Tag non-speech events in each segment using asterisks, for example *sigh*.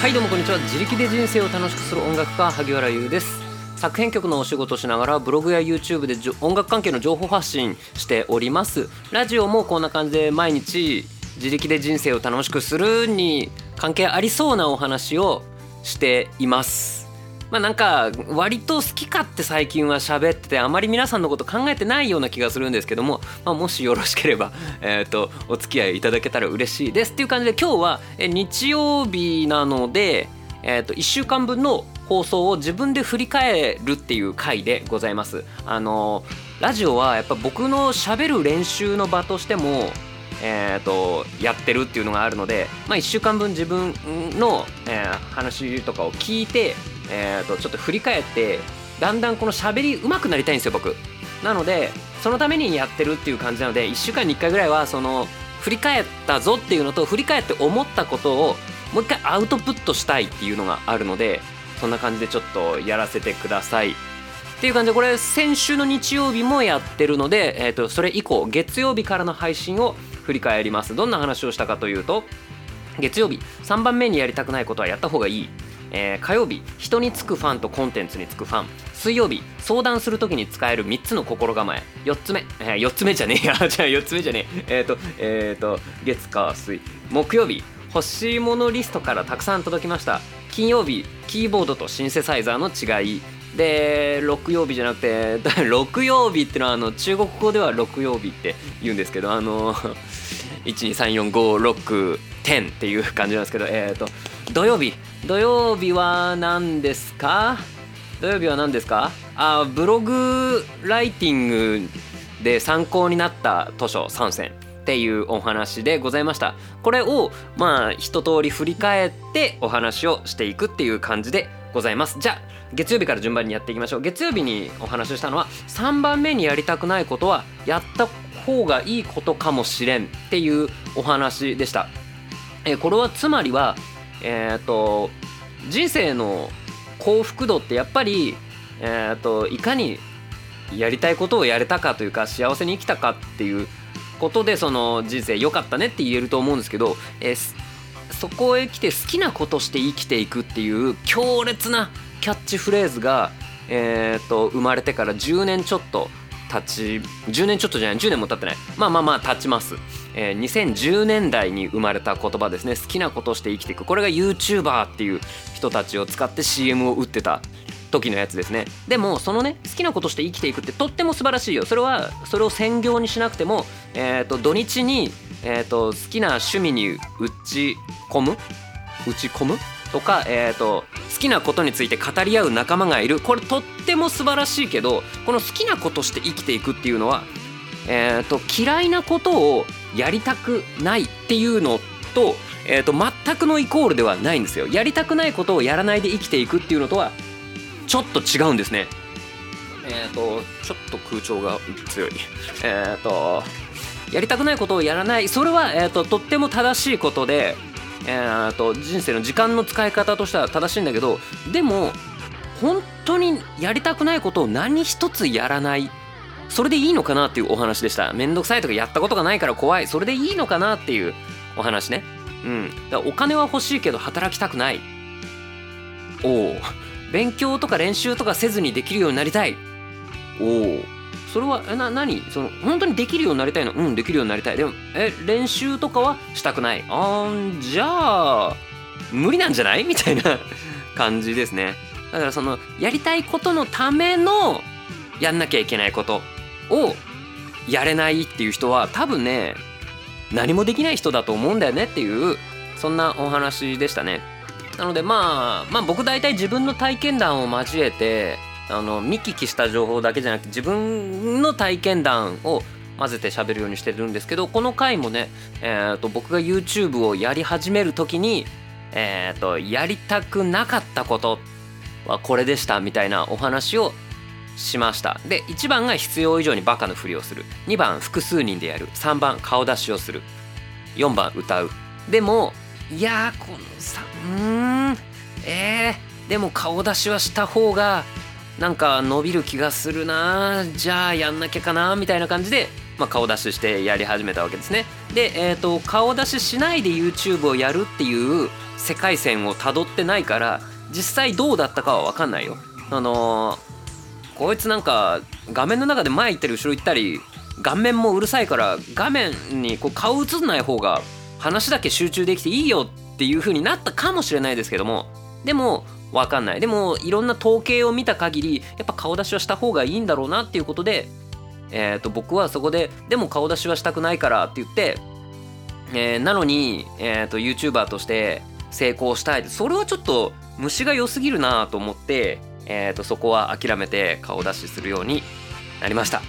はいどうもこんにちは。自力で人生を楽しくする音楽家萩原優です。作編曲のお仕事しながらブログや YouTube で音楽関係の情報発信しております。ラジオもこんな感じで毎日自力で人生を楽しくするに関係ありそうなお話をしています。まあなんか割と好き勝手最近は喋っててあまり皆さんのこと考えてないような気がするんですけども、まあ、もしよろしければ、えー、とお付き合いいただけたら嬉しいですっていう感じで今日は日曜日なので、えー、と1週間分の放送を自分で振り返るっていう回でございます。あのラジオはやっぱ僕のしゃべる練習の場としてもえーと、やってるっていうのがあるので、まあ、1週間分自分の、えー、話とかを聞いてえー、とちょっと振り返ってだんだんこの喋り上手くなりたいんですよ僕。なのでそのためにやってるっていう感じなので1週間に1回ぐらいはその振り返ったぞっていうのと振り返って思ったことをもう一回アウトプットしたいっていうのがあるのでそんな感じでちょっとやらせてくださいっていう感じでこれ先週の日曜日もやってるので、えー、とそれ以降月曜日からの配信を振り返ります。どんな話をしたかというと月曜日3番目にやりたくないことはやった方がいい。えー、火曜日人につくファンとコンテンツにつくファン。水曜日相談するときに使える3つの心構え。4つ目、えー、4つ目じゃねえや。*laughs* じゃあ4つ目じゃねえ。えっ、ー、とえっ、ー、と月火水。木曜日欲しいものリストからたくさん届きました。金曜日キーボードとシンセサイザーの違い。で6曜日じゃなくて *laughs* 6曜日っていうのはあの中国語では6曜日って言うんですけどあの *laughs* 12345610っていう感じなんですけどえっ、ー、と土曜日土曜日は何ですか？土曜日は何ですか？あブログライティングで参考になった図書3選っていうお話でございました。これをまあ一通り振り返ってお話をしていくっていう感じでございます。じゃあ月曜日から順番にやっていきましょう。月曜日にお話をしたのは3番目にやりたくないことはやった方がいいことかもしれんっていうお話でした。えこれはつまりはえっ、と人生の幸福度ってやっぱり、えーと、いかにやりたいことをやれたかというか幸せに生きたかっていうことでその人生良かったねって言えると思うんですけど、えー、そこへ来て好きなことして生きていくっていう強烈なキャッチフレーズが、えーと生まれてから10年ちょっと経ち10年ちょっとじゃない10年も経ってない。まあまあまあ経ちます、えー、2010年代に生まれた言葉ですね。好きなことをして生きていく。これが YouTuber っていう人たちを使って CM を打ってた時のやつですね。でもそのね好きなことして生きていくってとっても素晴らしいよ。それはそれを専業にしなくても、えーと、土日に、えーと好きな趣味に打ち込む？打ち込む？とか、えーと、好きなことについて語り合う仲間がいるこれとっても素晴らしいけどこの好きなことして生きていくっていうのは、えーと、嫌いなことをやりたくないっていうのと,、えーと、全くのイコールではないんですよ。やりたくないことをやらないで生きていくっていうのとはちょっと違うんですね。えっ、ー、とちょっと空調が強い。えっ、ー、とやりたくないことをやらないそれは、えーととっても正しいことでえー、と人生の時間の使い方としては正しいんだけどでも本当にやりたくないことを何一つやらない。それでいいのかなっていうお話でした。めんどくさいとかやったことがないから怖い。それでいいのかなっていうお話ね。うん。だお金は欲しいけど働きたくない。おお勉強とか練習とかせずにできるようになりたい。おおそれはえな何？その本当にできるようになりたいの？うんできるようになりたい。でもえ練習とかはしたくない？あんじゃあ無理なんじゃない？みたいな *laughs* 感じですね。だからそのやりたいことのためのやんなきゃいけないことをやれないっていう人は多分ね何もできない人だと思うんだよね？っていうそんなお話でしたね。なのでまあまあ僕大体自分の体験談を交えてあの見聞きした情報だけじゃなくて自分の体験談を混ぜて喋るようにしてるんですけどこの回もね、えーと、僕が YouTube をやり始める時に、えーと、やりたくなかったことはこれでしたみたいなお話をしました。で1番が必要以上にバカのふりをする。2番複数人でやる。3番顔出しをする。4番歌う。でもいやこのさうんえー、でも顔出しはした方がなんか伸びる気がするなじゃあやんなきゃかなみたいな感じで、まあ、顔出ししてやり始めたわけですねで、えーと、顔出ししないで YouTube をやるっていう世界線をたどってないから実際どうだったかは分かんないよ。あのー、こいつなんか画面の中で前行ったり後ろ行ったり顔面もうるさいから画面にこう顔映んない方が話だけ集中できていいよっていう風になったかもしれないですけどもでも分かんない。でもいろんな統計を見た限りやっぱ顔出しはした方がいいんだろうなっていうことで、えー、と僕はそこででも顔出しはしたくないからって言って、えー、なのに、えー、と YouTuber として成功したいそれはちょっと虫が良すぎるなと思って、えー、とそこは諦めて顔出しするようになりました。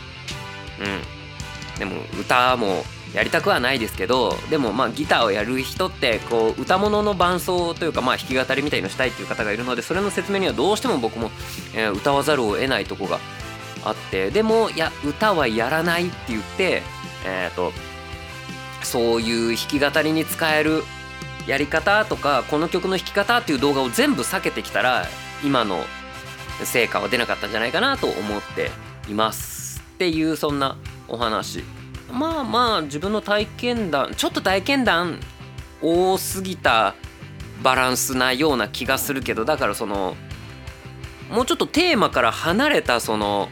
うん。でも歌もやりたくはないですけどでもまあギターをやる人ってこう歌物の伴奏というかまあ弾き語りみたいのしたいっていう方がいるのでそれの説明にはどうしても僕も、え、歌わざるを得ないとこがあってでもいや歌はやらないって言ってえっ、とそういう弾き語りに使えるやり方とかこの曲の弾き方っていう動画を全部避けてきたら今の成果は出なかったんじゃないかなと思っています。っていうそんなお話。まあまあ自分の体験談ちょっと体験談多すぎたバランスなような気がするけどだからそのもうちょっとテーマから離れたその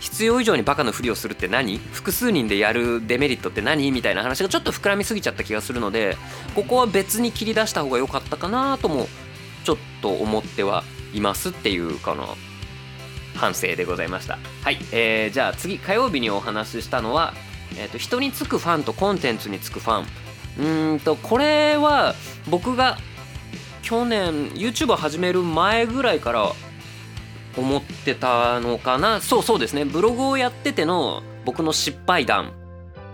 必要以上にバカのふりをするって何？複数人でやるデメリットって何？みたいな話がちょっと膨らみすぎちゃった気がするのでここは別に切り出した方が良かったかなともちょっと思ってはいますっていうかな反省でございました。はい、えー、じゃあ次火曜日にお話ししたのはえーと、人につくファンとコンテンツにつくファン。うんとこれは僕が去年 YouTube を始める前ぐらいから思ってたのかな。そうそうですね。ブログをやってての僕の失敗談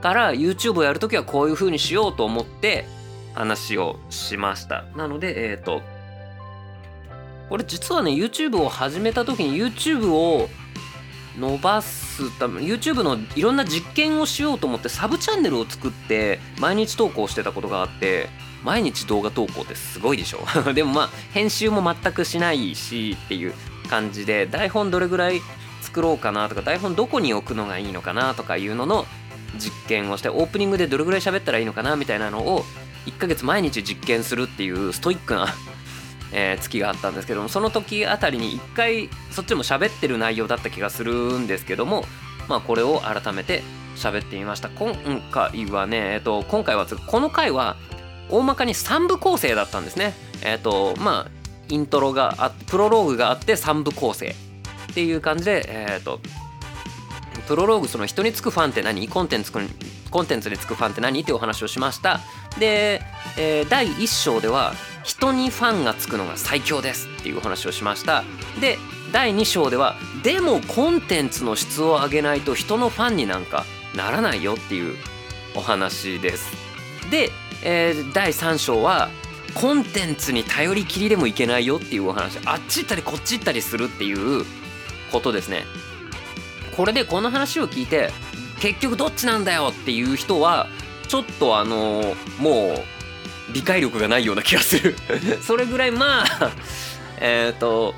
から YouTube をやるときはこういう風にしようと思って話をしました。なのでえっ、ー、とこれ実はね YouTube を始めた時に YouTube を伸ばすため YouTube のいろんな実験をしようと思ってサブチャンネルを作って毎日投稿してたことがあって毎日動画投稿ってすごいでしょ。*laughs* でもまあ編集も全くしないしっていう感じで台本どれぐらい作ろうかなとか台本どこに置くのがいいのかなとかいうのの実験をしてオープニングでどれぐらい喋ったらいいのかなみたいなのを1ヶ月毎日実験するっていうストイックなえー、月があったんですけどもその時あたりに一回そっちも喋ってる内容だった気がするんですけどもまあこれを改めて喋ってみました。今回はね、えっと、今回はこの回は大まかに3部構成だったんですね。えっとまあイントロがあプロローグがあって3部構成っていう感じでえっとプロローグその人につくファンって何？コンテンツコンテンツにつくファンって何？っていうお話をしました。で、えー、第1章では人にファンがつくのが最強ですっていうお話をしました。で第2章ではでもコンテンツの質を上げないと人のファンになんかならないよっていうお話です。で、えー、第3章はコンテンツに頼りきりでもいけないよっていうお話。あっち行ったりこっち行ったりするっていうことですね。これでこの話を聞いて結局どっちなんだよっていう人はちょっとあのー、もう理解力がないような気がする。*laughs* それぐらいまあ *laughs* えっと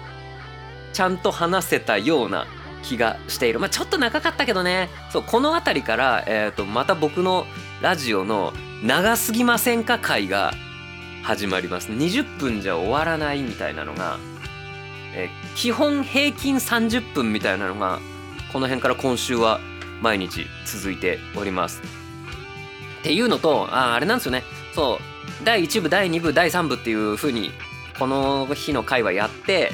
ちゃんと話せたような気がしている。まあちょっと長かったけどね。そうこの辺りから、えーと、また僕のラジオの「長すぎませんか?」回が始まります。20分じゃ終わらないみたいなのが、えー、基本平均30分みたいなのがこの辺から今週は毎日続いております。っていうのとああれなんですよね。そう第1部第2部第3部っていう風にこの日の回はやって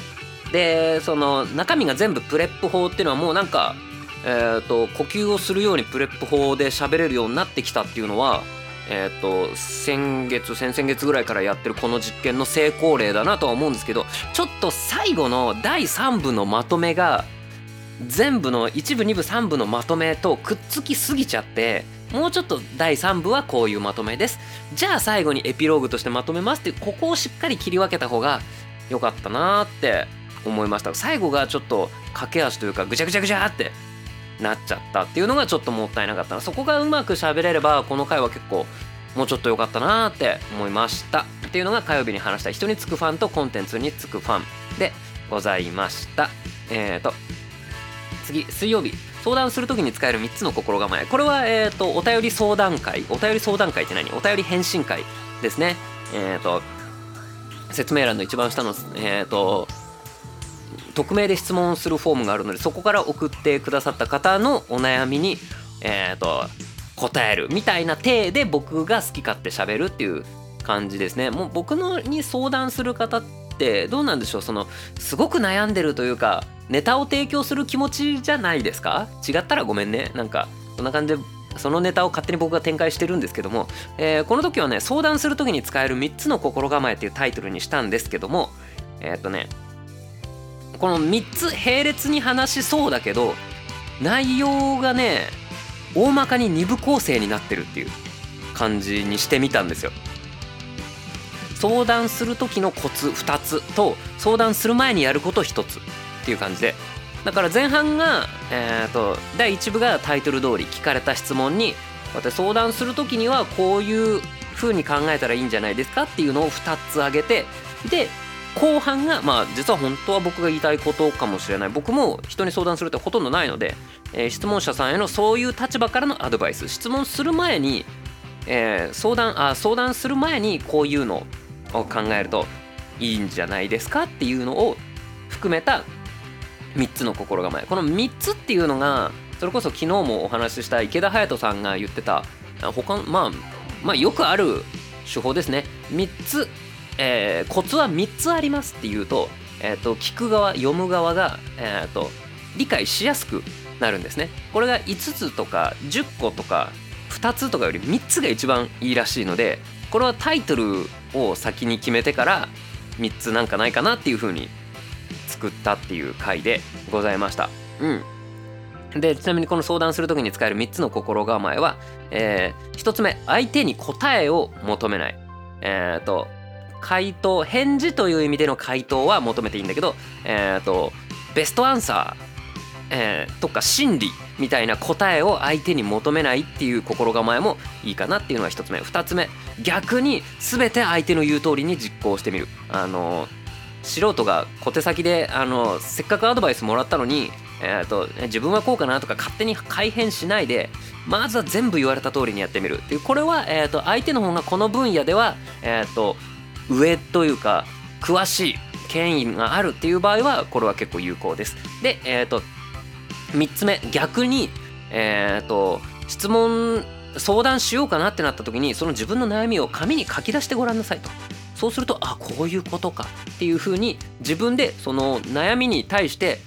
でその中身が全部 PREP 法っていうのはもうなんか、えーと、呼吸をするように PREP 法で喋れるようになってきたっていうのは、えーと、先月先々月ぐらいからやってるこの実験の成功例だなとは思うんですけどちょっと最後の第3部のまとめが全部の1部2部3部のまとめとくっつきすぎちゃってもうちょっと第3部はこういうまとめです。じゃあ最後にエピローグとしてまとめますってここをしっかり切り分けた方が良かったなって思いました。最後がちょっと駆け足というかぐちゃぐちゃぐちゃってなっちゃったっていうのがちょっともったいなかったな。そこがうまく喋れればこの回は結構もうちょっと良かったなって思いました。っていうのが火曜日に話した人につくファンとコンテンツにつくファンでございました。えーと次水曜日。相談する時に使える3つの心構え。これは、えーと、お便り相談会。お便り相談会って何？お便り返信会ですね。えっ、ー、と説明欄の一番下のえっ、ー、と匿名で質問するフォームがあるのでそこから送ってくださった方のお悩みにえっ、ー、と答えるみたいな体で僕が好き勝手喋るっていう感じですね。もう僕のに相談する方ってどうなんでしょうそのすごく悩んでるというかネタを提供する気持ちじゃないですか？違ったらごめんね。なんかそんな感じでそのネタを勝手に僕が展開してるんですけども、えー、この時はね相談する時に使える3つの心構えっていうタイトルにしたんですけども。えー、っとねこの3つ並列に話しそうだけど内容がね大まかに2部構成になってるっていう感じにしてみたんですよ。相談する時のコツ2つ。と相談する前にやること1つっていう感じで。だから前半が、えーと、第1部がタイトル通り聞かれた質問に相談する時にはこういう風に考えたらいいんじゃないですかっていうのを2つ挙げてで後半がまあ実は本当は僕が言いたいことかもしれない。僕も人に相談するってほとんどないので、えー、質問者さんへのそういう立場からのアドバイス。質問する前に、えー、相談あ相談する前にこういうのを考えるといいんじゃないですかっていうのを含めた3つの心構え。この3つっていうのがそれこそ昨日もお話しした池田隼人さんが言ってた他まあまあよくある手法ですね。3つえー、コツは3つありますっていうと,、えーと、聞く側読む側が、えーと、理解しやすくなるんですね。これが5つとか10個とか2つとかより3つが一番いいらしいのでこれはタイトルを先に決めてから3つなんかないかなっていう風に作ったっていう回でございました。うん。でちなみにこの相談する時に使える3つの心構えは、えー、1つ目相手に答えを求めない。えっ、ー、と回答返事という意味での回答は求めていいんだけど、えーと、ベストアンサー、えー、とか真理みたいな答えを相手に求めないっていう心構えもいいかなっていうのが1つ目。2つ目。逆に全て相手の言う通りに実行してみる。あの素人が小手先であのせっかくアドバイスもらったのに、えーと、自分はこうかなとか勝手に改変しないでまずは全部言われた通りにやってみるっていう。これは、えーと、相手の方がこの分野では、えーと上というか詳しい権威があるっていう場合はこれは結構有効です。で、え、ー、と3つ目逆に、えっ、ー、と質問相談しようかなってなった時にその自分の悩みを紙に書き出してごらんなさいと。そうするとあこういうことかっていうふうに自分でその悩みに対して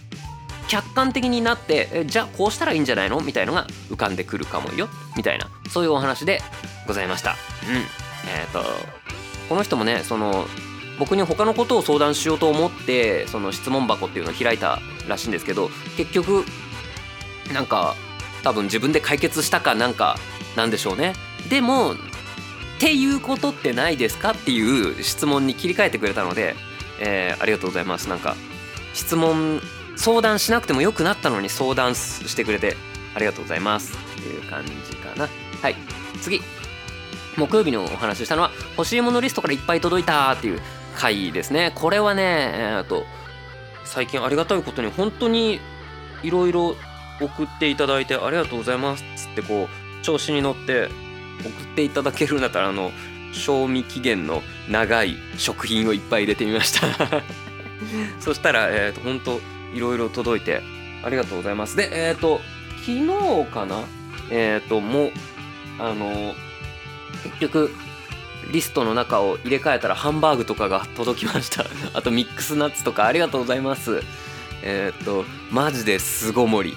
客観的になってえじゃあこうしたらいいんじゃないの？みたいのが浮かんでくるかもよみたいなそういうお話でございました。うんえっ、ー、とこの人もねその僕に他のことを相談しようと思ってその質問箱っていうのを開いたらしいんですけど結局なんか多分自分で解決したかなんかなんでしょうね。でもっていうことってないですかっていう質問に切り替えてくれたので、えー、ありがとうございます。なんか質問相談しなくてもよくなったのに相談してくれてありがとうございます。っていう感じかな。はい。次。木曜日にお話ししたのは欲しいものリストからいっぱい届いたっていう回ですね。これはねえー、っと最近ありがたいことに本当にいろいろ送っていただいてありがとうございます。っつってこう調子に乗って送っていただけるんだったらあの賞味期限の長い食品をいっぱい入れてみました。*laughs* そしたらえっ、ー、と本当いろいろ届いてありがとうございます？でえっ、ー、と昨日かな？えっ、ー、ともうあの結局リストの中を入れ替えたらハンバーグとかが届きました。*laughs* あとミックスナッツとかありがとうございます。えー、っとマジで巣ごもり。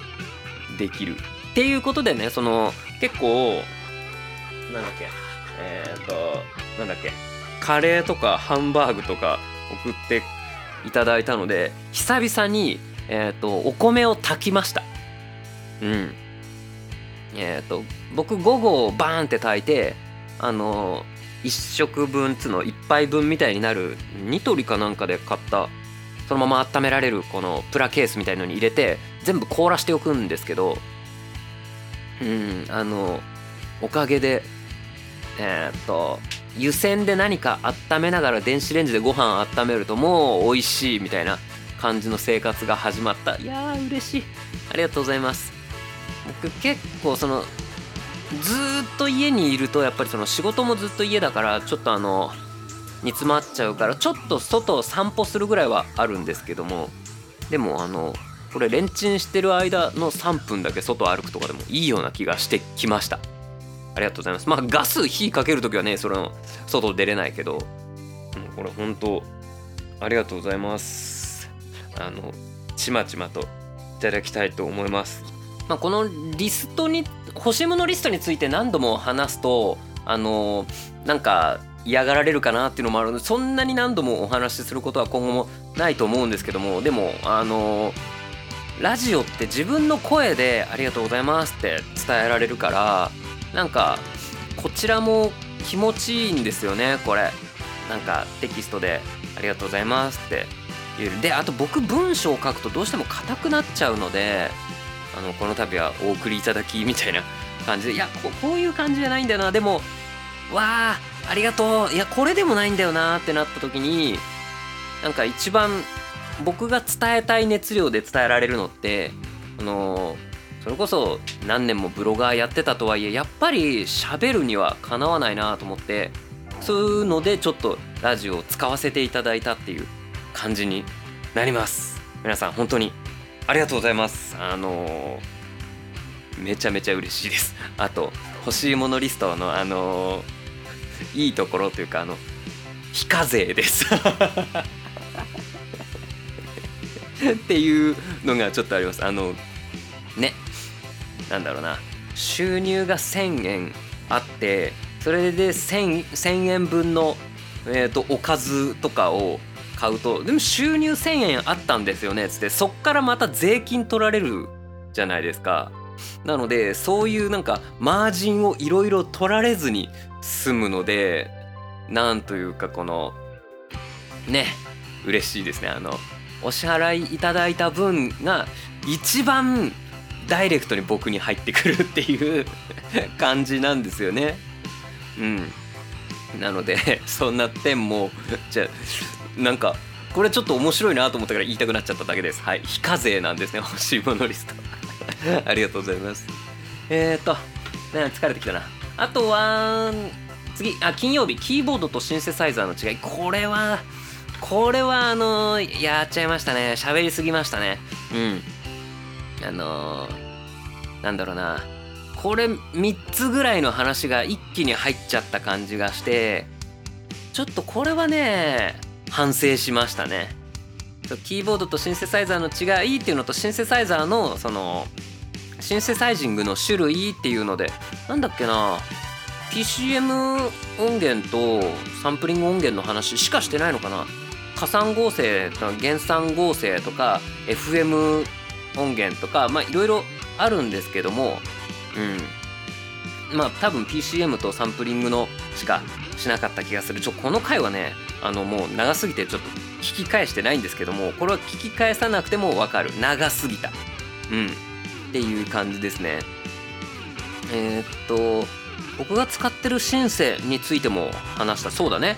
できる。っていうことでねその結構なんだっけ。えー、っとなんだっけ。カレーとかハンバーグとか送っていただいたので久々に、えー、っとお米を炊きました。うん。えっと僕午後バーンって炊いてあの1食分つの1杯分みたいになるニトリかなんかで買ったそのまま温められるこのプラケースみたいのに入れて全部凍らしておくんですけどうんあのおかげでえー、っと湯煎で何か温めながら電子レンジでご飯温めるともう美味しいみたいな感じの生活が始まった。いやー嬉しい。ありがとうございます。僕結構そのずっと家にいるとやっぱりその仕事もずっと家だからちょっとあの煮詰まっちゃうからちょっと外を散歩するぐらいはあるんですけどもでもあのこれレンチンしてる間の3分だけ外歩くとかでもいいような気がしてきました。ありがとうございます。まあガス火かける時はねその外出れないけど、う、これ本当ありがとうございます。あのちまちまといただきたいと思います。まあ、このリストに欲しいものリストについて何度も話すとあのなんか嫌がられるかなっていうのもあるのでそんなに何度もお話しすることは今後もないと思うんですけどもでもあのラジオって自分の声で「ありがとうございます」って伝えられるからなんかこちらも気持ちいいんですよねこれ。なんかテキストで「ありがとうございます」って。言うであと僕文章を書くとどうしても硬くなっちゃうのであのこの度はお送りいただきみたいな *laughs* 感じでいやここういう感じじゃないんだよな。でもわあありがとう。いやこれでもないんだよなってなった時になんか一番僕が伝えたい熱量で伝えられるのってあのそれこそ何年もブロガーやってたとはいえやっぱり喋るにはかなわないなと思ってそういうのでちょっとラジオを使わせていただいたっていう感じになります。皆さん本当にありがとうございます。あのめちゃめちゃ嬉しいです。あと欲しいものリストのあのいいところというかあの非課税です。*laughs* っていうのがちょっとあります。あのね。なんだろうな。収入が1000円あってそれで 1000, 1000円分の、えーと、おかずとかを買うとでも収入1,000円あったんですよね。っつってそっからまた税金取られるじゃないですか。なのでそういうなんかマージンをいろいろ取られずに済むのでなんというかこのね。嬉しいですね。あのお支払いいただいた分が一番ダイレクトに僕に入ってくるっていう感じなんですよね。うん。なので *laughs* そんな点もじゃあなんかこれちょっと面白いなと思ったから言いたくなっちゃっただけです。はい。非課税なんですね。*laughs* 欲しいものリスト。*laughs* ありがとうございます。えー、っと、ね、疲れてきたな。あとは次あ金曜日。キーボードとシンセサイザーの違い。これはこれはあのー、やっちゃいましたね。喋りすぎましたね。うん。あのー、なんだろうな。これ3つぐらいの話が一気に入っちゃった感じがしてちょっとこれはね反省しましたね。キーボードとシンセサイザーの違いっていうのとシンセサイザーのそのシンセサイジングの種類っていうのでなんだっけな。PCM 音源とサンプリング音源の話しかしてないのかな加算合成とか減算合成とか FM 音源とかまあいろいろあるんですけどもうん。まあ多分 PCM とサンプリングのしかしなかった気がする。ちょこの回はねあのもう長すぎてちょっと聞き返してないんですけどもこれは聞き返さなくても分かる。長すぎた。うん。っていう感じですね。えー、っと僕が使ってるシンセについても話した。そうだね。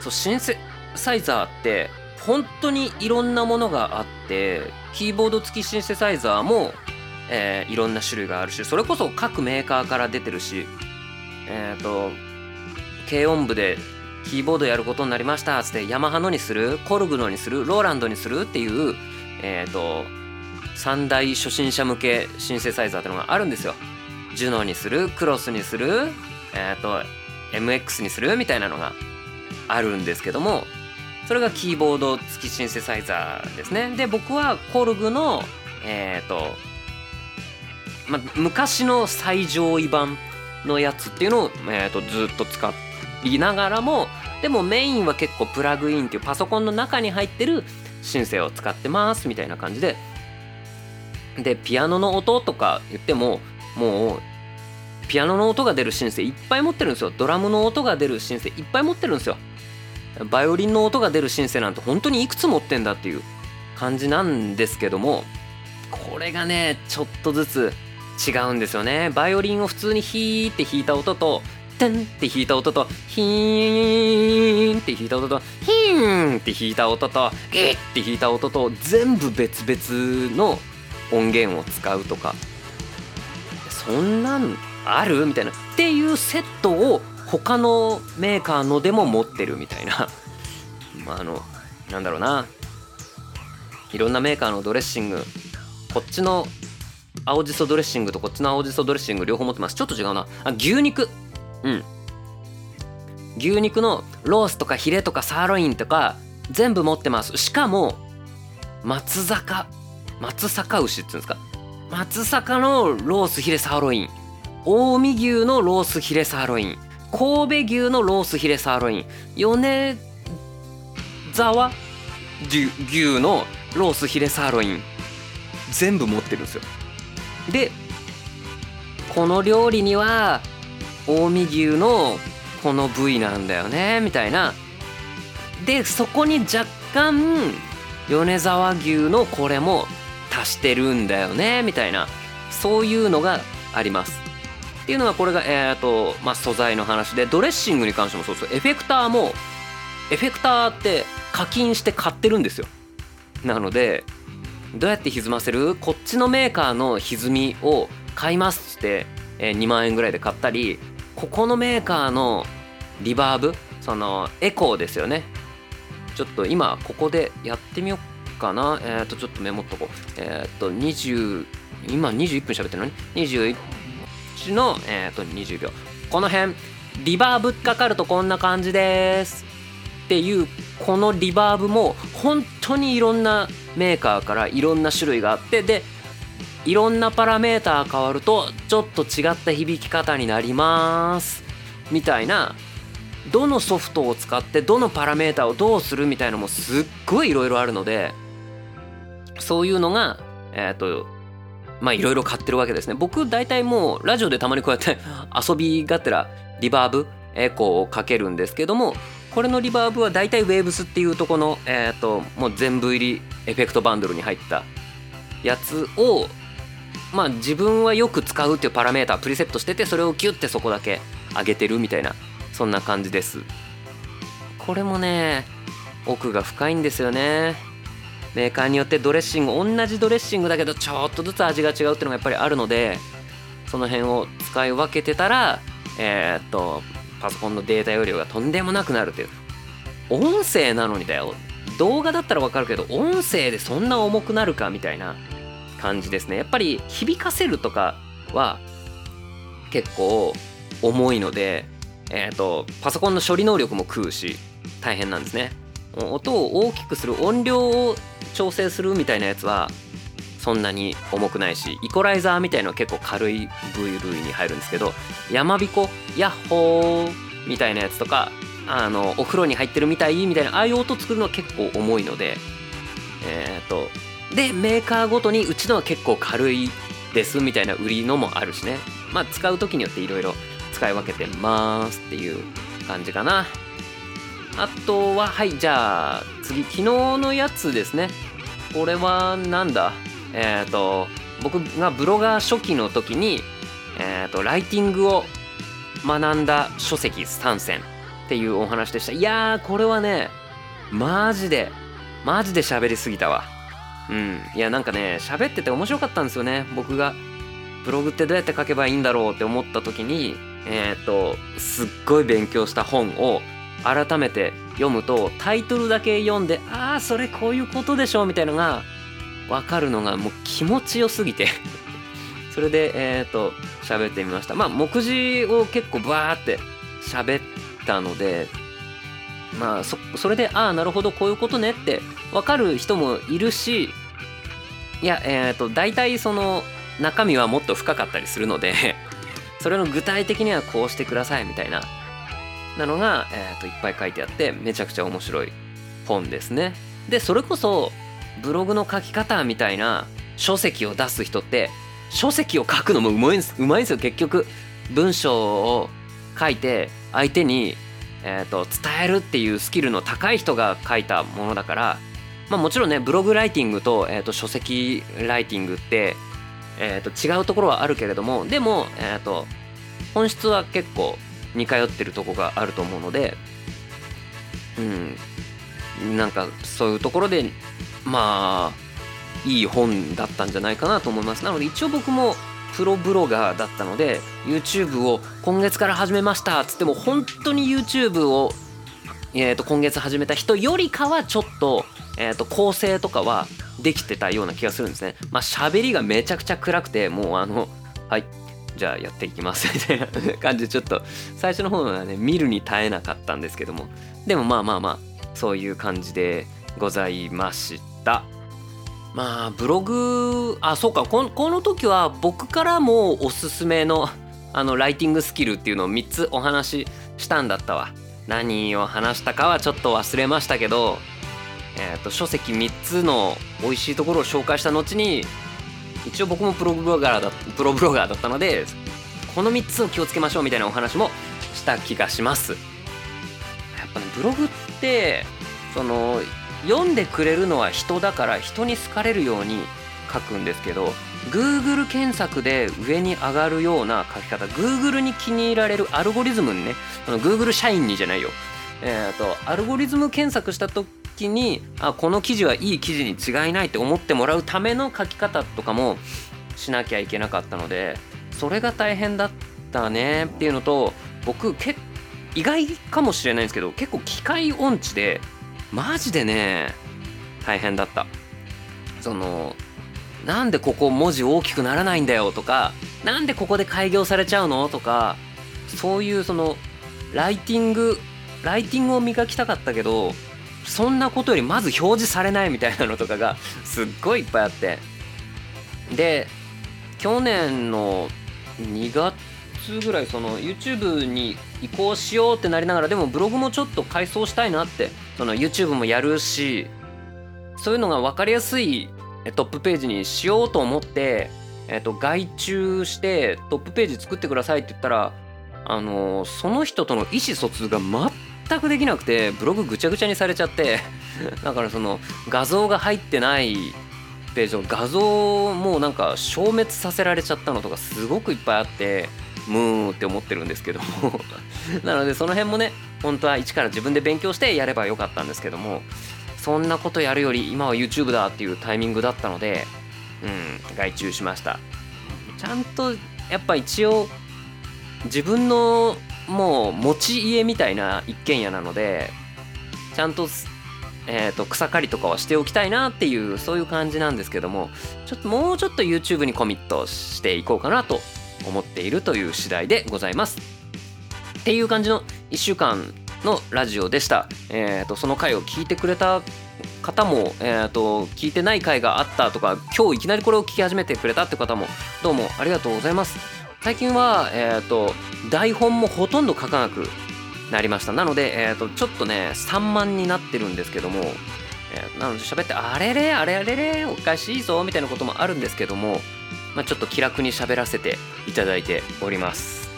そうシンセサイザーって本当にいろんなものがあってキーボード付きシンセサイザーもえー、いろんな種類があるしそれこそ各メーカーから出てるしえっ、ー、と軽音部でキーボードやることになりましたっつってヤマハのにするコルグのにするローランドにするっていうえっ、ー、と三大初心者向けシンセサイザーってのがあるんですよ。ジュノにするクロスにするえっ、と MX にするみたいなのがあるんですけどもそれがキーボード付きシンセサイザーですね。で僕はコルグのえっ、とま、昔の最上位版のやつっていうのを、えーと、ずっと使いながらもでもメインは結構プラグインっていうパソコンの中に入ってるシンセを使ってますみたいな感じで。でピアノの音とか言ってももうピアノの音が出るシンセいっぱい持ってるんですよ。ドラムの音が出るシンセいっぱい持ってるんですよ。バイオリンの音が出るシンセなんて本当にいくつ持ってんだっていう感じなんですけどもこれがねちょっとずつ違うんですよね。バイオリンを普通にヒーって弾いた音とテンって弾いた音とヒーンって弾いた音とヒーンって弾いた音とギッって弾いた音と全部別々の音源を使うとかそんなんあるみたいな。っていうセットを他のメーカーのでも持ってるみたいな。*laughs* まああのなんだろうな。いろんなメーカーのドレッシング。こっちの青じそドレッシングとこっちの青じそドレッシング両方持ってます。ちょっと違うな。あ牛肉。うん。牛肉のロースとかヒレとかサーロインとか全部持ってます。しかも松坂松阪牛っていうんですか。松阪のロースヒレサーロイン。近江牛のロースヒレサーロイン。神戸牛のロースヒレサーロイン。米沢牛のロースヒレサーロイン。全部持ってるんですよ。でこの料理には近江牛のこの部位なんだよね。みたいな。でそこに若干米沢牛のこれも足してるんだよね。みたいな。そういうのがありますっていうのがこれがえっ、ー、とまあ素材の話でドレッシングに関してもそうそうエフェクターもエフェクターって課金して買ってるんですよ。なのでどうやって歪ませる？こっちのメーカーの歪みを買いますって、え2万円ぐらいで買ったりここのメーカーのリバーブそのエコーですよね。ちょっと今ここでやってみようかな。えっ、ー、とちょっとメモっとこう。えっ、ー、と20今21分喋ってるのに21の、えー、と20秒この辺リバーブかかるとこんな感じですっていうこのリバーブも本当にいろんなメーカーからいろんな種類があってでいろんなパラメーター変わるとちょっと違った響き方になりますみたいなどのソフトを使ってどのパラメーターをどうするみたいなのもすっごいいろいろあるのでそういうのがえっ、ー、とまあいろいろ買ってるわけですね。僕大体もうラジオでたまにこうやって *laughs* 遊びがてらリバーブエコーをかけるんですけどもこれのリバーブは大体ウェーブスっていうとこのえっ、ー、ともう全部入りエフェクトバンドルに入ったやつをまあ自分はよく使うっていうパラメータプリセットしててそれをキュッてそこだけ上げてるみたいなそんな感じです。これもね奥が深いんですよね。メーカーによってドレッシング同じドレッシングだけどちょっとずつ味が違うっていうのがやっぱりあるのでその辺を使い分けてたらえー、っとパソコンのデータ容量がとんでもなくなるっていう。音声なのにだよ。動画だったらわかるけど音声でそんな重くなるかみたいな感じですね。やっぱり響かせるとかは結構重いので、えーと、パソコンの処理能力も食うし大変なんですね。音を大きくする音量を調整するみたいなやつはそんなに重くないしイコライザーみたいのは結構軽い部類に入るんですけどやまびこヤッホーみたいなやつとかあのお風呂に入ってるみたいみたいなああいう音作るのは結構重いのでえっ、とでメーカーごとにうちのは結構軽いですみたいな売りのもあるしね。まあ使う時によっていろいろ使い分けてますっていう感じかな。あとははいじゃあ次昨日のやつですね。これはなんだ？えっ、ー、と僕がブロガー初期の時にえっ、ー、とライティングを学んだ書籍3選っていうお話でした。いやーこれはねマジでマジで喋りすぎたわ。うん。いやなんかね喋ってて面白かったんですよね。僕がブログってどうやって書けばいいんだろうって思った時にえっ、ー、とすっごい勉強した本を改めて読むとタイトルだけ読んでああそれこういうことでしょみたいのが分かるのがもう気持ちよすぎて。*laughs* それでえっ、ー、と喋ってみました。まあ目次を結構バーって喋ったのでまあそそれでああなるほどこういうことねって分かる人もいるしいやえっ、ー、と大体その中身はもっと深かったりするので *laughs* それの具体的にはこうしてくださいみたいななのが、えー、といっぱい書いてあってめちゃくちゃ面白い本ですね。でそれこそブログの書き方みたいな書籍を出す人って書籍を書くのもうまいんですうまいんですよ。結局文章を書いて相手にえーと、伝えるっていうスキルの高い人が書いたものだから、まあ、もちろんねブログライティングと,、えーと、書籍ライティングって、えーと、違うところはあるけれどもでも、えー、と本質は結構似通ってるとこがあると思うのでうん。なんかそういうところでまあいい本だったんじゃないかなと思います。なので一応僕もプロブロガーだったので YouTube を今月から始めましたっつっても本当に YouTube を、えー、と今月始めた人よりかはちょっと,、えー、と構成とかはできてたような気がするんですね。まあ喋りがめちゃくちゃ暗くてもうあのはい。じゃあやっていきますみたいな感じでちょっと最初の方はね見るに耐えなかったんですけどもでもまあまあまあそういう感じでございました。まあブログあそうかこの時は僕からもおすすめのあのライティングスキルっていうのを3つお話ししたんだったわ。何を話したかはちょっと忘れましたけどえーと、書籍3つの美味しいところを紹介した後に一応僕もプロブロガーだプロブロガーだったのでこの3つを気をつけましょうみたいなお話もした気がします。やっぱねブログってその読んでくれるのは人だから人に好かれるように書くんですけど Google 検索で上に上がるような書き方 Google に気に入られるアルゴリズムにねあの Google 社員にじゃないよ。えーと、アルゴリズム検索した時にあこの記事はいい記事に違いないって思ってもらうための書き方とかもしなきゃいけなかったのでそれが大変だったねっていうのと僕け意外かもしれないんですけど結構機械音痴でマジでね大変だった。そのなんでここ文字大きくならないんだよとかなんでここで開業されちゃうのとかそういうそのライティングライティングを磨きたかったけどそんなことよりまず表示されないみたいなのとかがすっごいいっぱいあって。で去年の2月ぐらいその YouTube に移行しようってなりながらでもブログもちょっと改装したいなってその YouTube もやるしそういうのが分かりやすいトップページにしようと思って、えっと、外注してトップページ作ってくださいって言ったらあのその人との意思疎通が全くできなくてブログぐちゃぐちゃにされちゃって *laughs* だからその画像が入ってないページの画像もなんか消滅させられちゃったのとかすごくいっぱいあってムーンって思ってるんですけども。*laughs* なのでその辺もね本当は一から自分で勉強してやればよかったんですけどもそんなことやるより今は YouTube だっていうタイミングだったのでうん外注しました。ちゃんとやっぱ一応自分のもう持ち家みたいな一軒家なのでちゃんと,、えーと、草刈りとかはしておきたいなっていうそういう感じなんですけどもちょっともうちょっと YouTube にコミットしていこうかなと思っているという次第でございます。っていう感じの1週間のラジオでした。えーと、その回を聞いてくれた方も、えーと聞いてない回があったとか今日いきなりこれを聞き始めてくれたって方もどうもありがとうございます。最近は、えーと、台本もほとんど書かなくなりました。なので、えーと、ちょっとね3万になってるんですけども、えー、なので喋ってあれれあれあれれおかしいぞみたいなこともあるんですけども、まあ、ちょっと気楽に喋らせていただいております。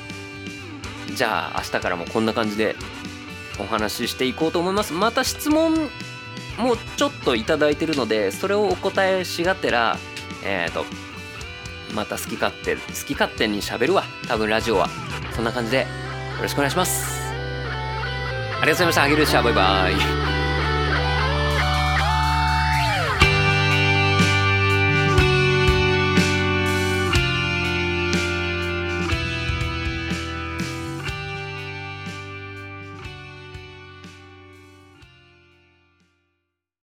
じゃあ明日からもこんな感じでお話ししていこうと思います。また質問もちょっといただいてるのでそれをお答えしがてらえっ、ー、とまた好き勝手好き勝手にしゃべるわ。多分ラジオは。そんな感じでよろしくお願いします。ありがとうございました。あげるでしゃバイバイ。